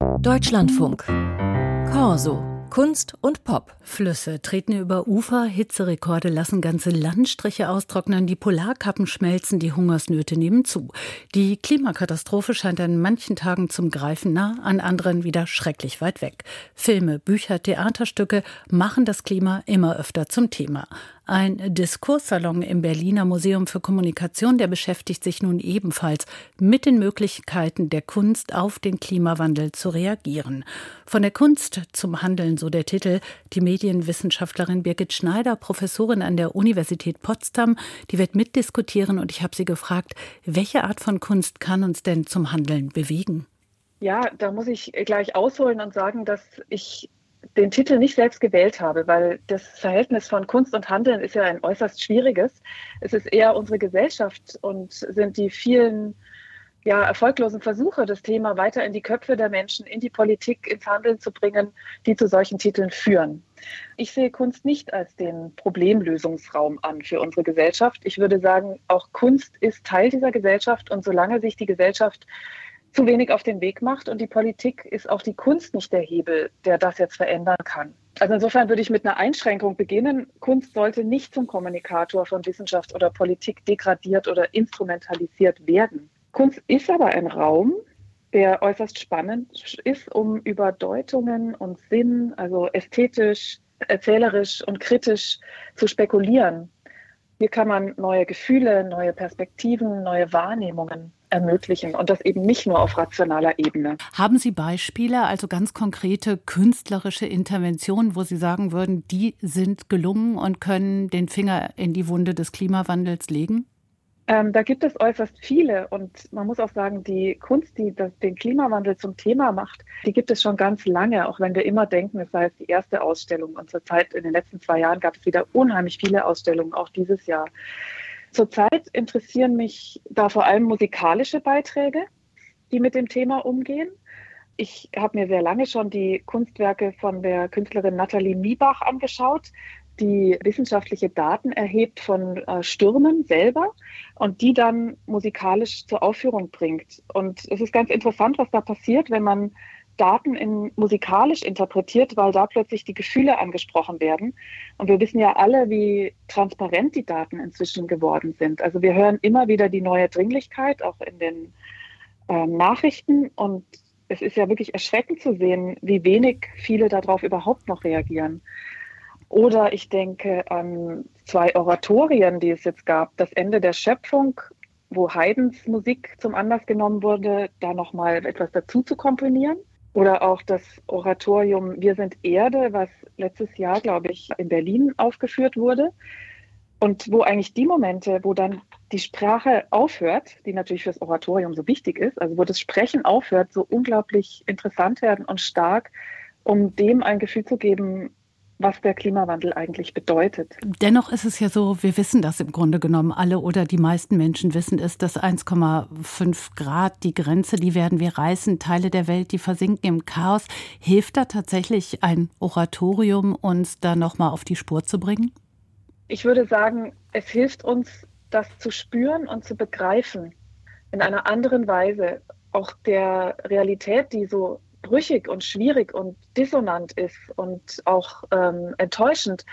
Deutschlandfunk. Corso. Kunst und Pop. Flüsse treten über Ufer, Hitzerekorde lassen ganze Landstriche austrocknen, die Polarkappen schmelzen, die Hungersnöte nehmen zu. Die Klimakatastrophe scheint an manchen Tagen zum Greifen nah, an anderen wieder schrecklich weit weg. Filme, Bücher, Theaterstücke machen das Klima immer öfter zum Thema. Ein Diskurssalon im Berliner Museum für Kommunikation, der beschäftigt sich nun ebenfalls mit den Möglichkeiten der Kunst auf den Klimawandel zu reagieren. Von der Kunst zum Handeln, so der Titel. Die Medienwissenschaftlerin Birgit Schneider, Professorin an der Universität Potsdam, die wird mitdiskutieren und ich habe sie gefragt, welche Art von Kunst kann uns denn zum Handeln bewegen? Ja, da muss ich gleich ausholen und sagen, dass ich den Titel nicht selbst gewählt habe, weil das Verhältnis von Kunst und Handeln ist ja ein äußerst schwieriges. Es ist eher unsere Gesellschaft und sind die vielen ja, erfolglosen Versuche, das Thema weiter in die Köpfe der Menschen, in die Politik, ins Handeln zu bringen, die zu solchen Titeln führen. Ich sehe Kunst nicht als den Problemlösungsraum an für unsere Gesellschaft. Ich würde sagen, auch Kunst ist Teil dieser Gesellschaft und solange sich die Gesellschaft zu wenig auf den Weg macht und die Politik ist auch die Kunst nicht der Hebel, der das jetzt verändern kann. Also insofern würde ich mit einer Einschränkung beginnen. Kunst sollte nicht zum Kommunikator von Wissenschaft oder Politik degradiert oder instrumentalisiert werden. Kunst ist aber ein Raum, der äußerst spannend ist, um über Deutungen und Sinn, also ästhetisch, erzählerisch und kritisch zu spekulieren. Hier kann man neue Gefühle, neue Perspektiven, neue Wahrnehmungen ermöglichen und das eben nicht nur auf rationaler Ebene. Haben Sie Beispiele, also ganz konkrete künstlerische Interventionen, wo Sie sagen würden, die sind gelungen und können den Finger in die Wunde des Klimawandels legen? Ähm, da gibt es äußerst viele und man muss auch sagen, die Kunst, die das, den Klimawandel zum Thema macht, die gibt es schon ganz lange, auch wenn wir immer denken, es sei jetzt die erste Ausstellung. Und zurzeit in den letzten zwei Jahren gab es wieder unheimlich viele Ausstellungen, auch dieses Jahr. Zurzeit interessieren mich da vor allem musikalische Beiträge, die mit dem Thema umgehen. Ich habe mir sehr lange schon die Kunstwerke von der Künstlerin Nathalie Miebach angeschaut, die wissenschaftliche Daten erhebt von äh, Stürmen selber und die dann musikalisch zur Aufführung bringt. Und es ist ganz interessant, was da passiert, wenn man Daten in musikalisch interpretiert, weil da plötzlich die Gefühle angesprochen werden. Und wir wissen ja alle, wie transparent die Daten inzwischen geworden sind. Also wir hören immer wieder die neue Dringlichkeit, auch in den äh, Nachrichten. Und es ist ja wirklich erschreckend zu sehen, wie wenig viele darauf überhaupt noch reagieren. Oder ich denke an zwei Oratorien, die es jetzt gab. Das Ende der Schöpfung, wo Haydns Musik zum Anlass genommen wurde, da nochmal etwas dazu zu komponieren. Oder auch das Oratorium Wir sind Erde, was letztes Jahr, glaube ich, in Berlin aufgeführt wurde. Und wo eigentlich die Momente, wo dann die Sprache aufhört, die natürlich fürs Oratorium so wichtig ist, also wo das Sprechen aufhört, so unglaublich interessant werden und stark, um dem ein Gefühl zu geben, was der Klimawandel eigentlich bedeutet. Dennoch ist es ja so, wir wissen das im Grunde genommen alle oder die meisten Menschen wissen es, dass 1,5 Grad die Grenze, die werden wir reißen, Teile der Welt, die versinken im Chaos. Hilft da tatsächlich ein Oratorium, uns da nochmal auf die Spur zu bringen? Ich würde sagen, es hilft uns, das zu spüren und zu begreifen in einer anderen Weise, auch der Realität, die so brüchig und schwierig und dissonant ist und auch ähm, enttäuschend,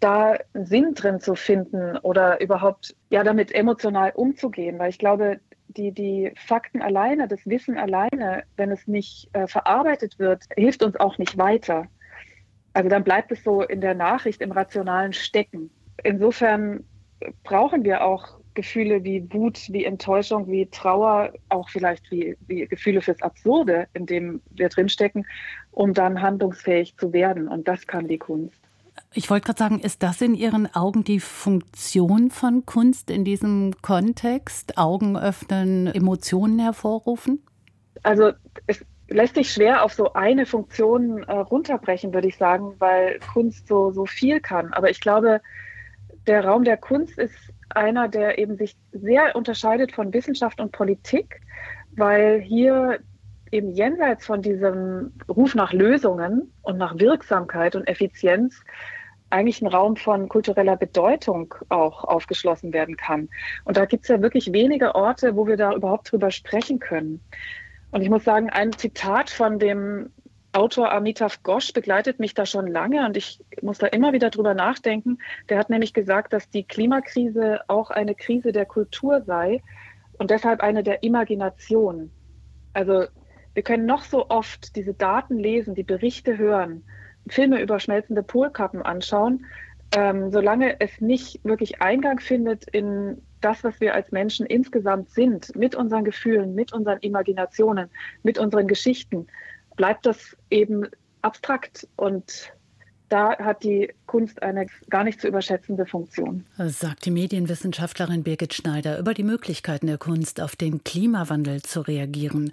da einen Sinn drin zu finden oder überhaupt ja damit emotional umzugehen, weil ich glaube, die, die Fakten alleine, das Wissen alleine, wenn es nicht äh, verarbeitet wird, hilft uns auch nicht weiter. Also dann bleibt es so in der Nachricht, im rationalen Stecken. Insofern brauchen wir auch Gefühle wie Wut, wie Enttäuschung, wie Trauer, auch vielleicht wie, wie Gefühle fürs Absurde, in dem wir drinstecken, um dann handlungsfähig zu werden. Und das kann die Kunst. Ich wollte gerade sagen, ist das in Ihren Augen die Funktion von Kunst in diesem Kontext? Augen öffnen, Emotionen hervorrufen? Also es lässt sich schwer auf so eine Funktion äh, runterbrechen, würde ich sagen, weil Kunst so, so viel kann. Aber ich glaube, der Raum der Kunst ist einer, der eben sich sehr unterscheidet von Wissenschaft und Politik, weil hier eben jenseits von diesem Ruf nach Lösungen und nach Wirksamkeit und Effizienz eigentlich ein Raum von kultureller Bedeutung auch aufgeschlossen werden kann. Und da gibt es ja wirklich wenige Orte, wo wir da überhaupt drüber sprechen können. Und ich muss sagen, ein Zitat von dem Autor Amitav Ghosh begleitet mich da schon lange und ich muss da immer wieder drüber nachdenken. Der hat nämlich gesagt, dass die Klimakrise auch eine Krise der Kultur sei und deshalb eine der Imagination. Also wir können noch so oft diese Daten lesen, die Berichte hören, Filme über schmelzende Polkappen anschauen, ähm, solange es nicht wirklich Eingang findet in das, was wir als Menschen insgesamt sind, mit unseren Gefühlen, mit unseren Imaginationen, mit unseren Geschichten, bleibt das eben abstrakt und da hat die Kunst eine gar nicht zu überschätzende Funktion. Sagt die Medienwissenschaftlerin Birgit Schneider über die Möglichkeiten der Kunst, auf den Klimawandel zu reagieren.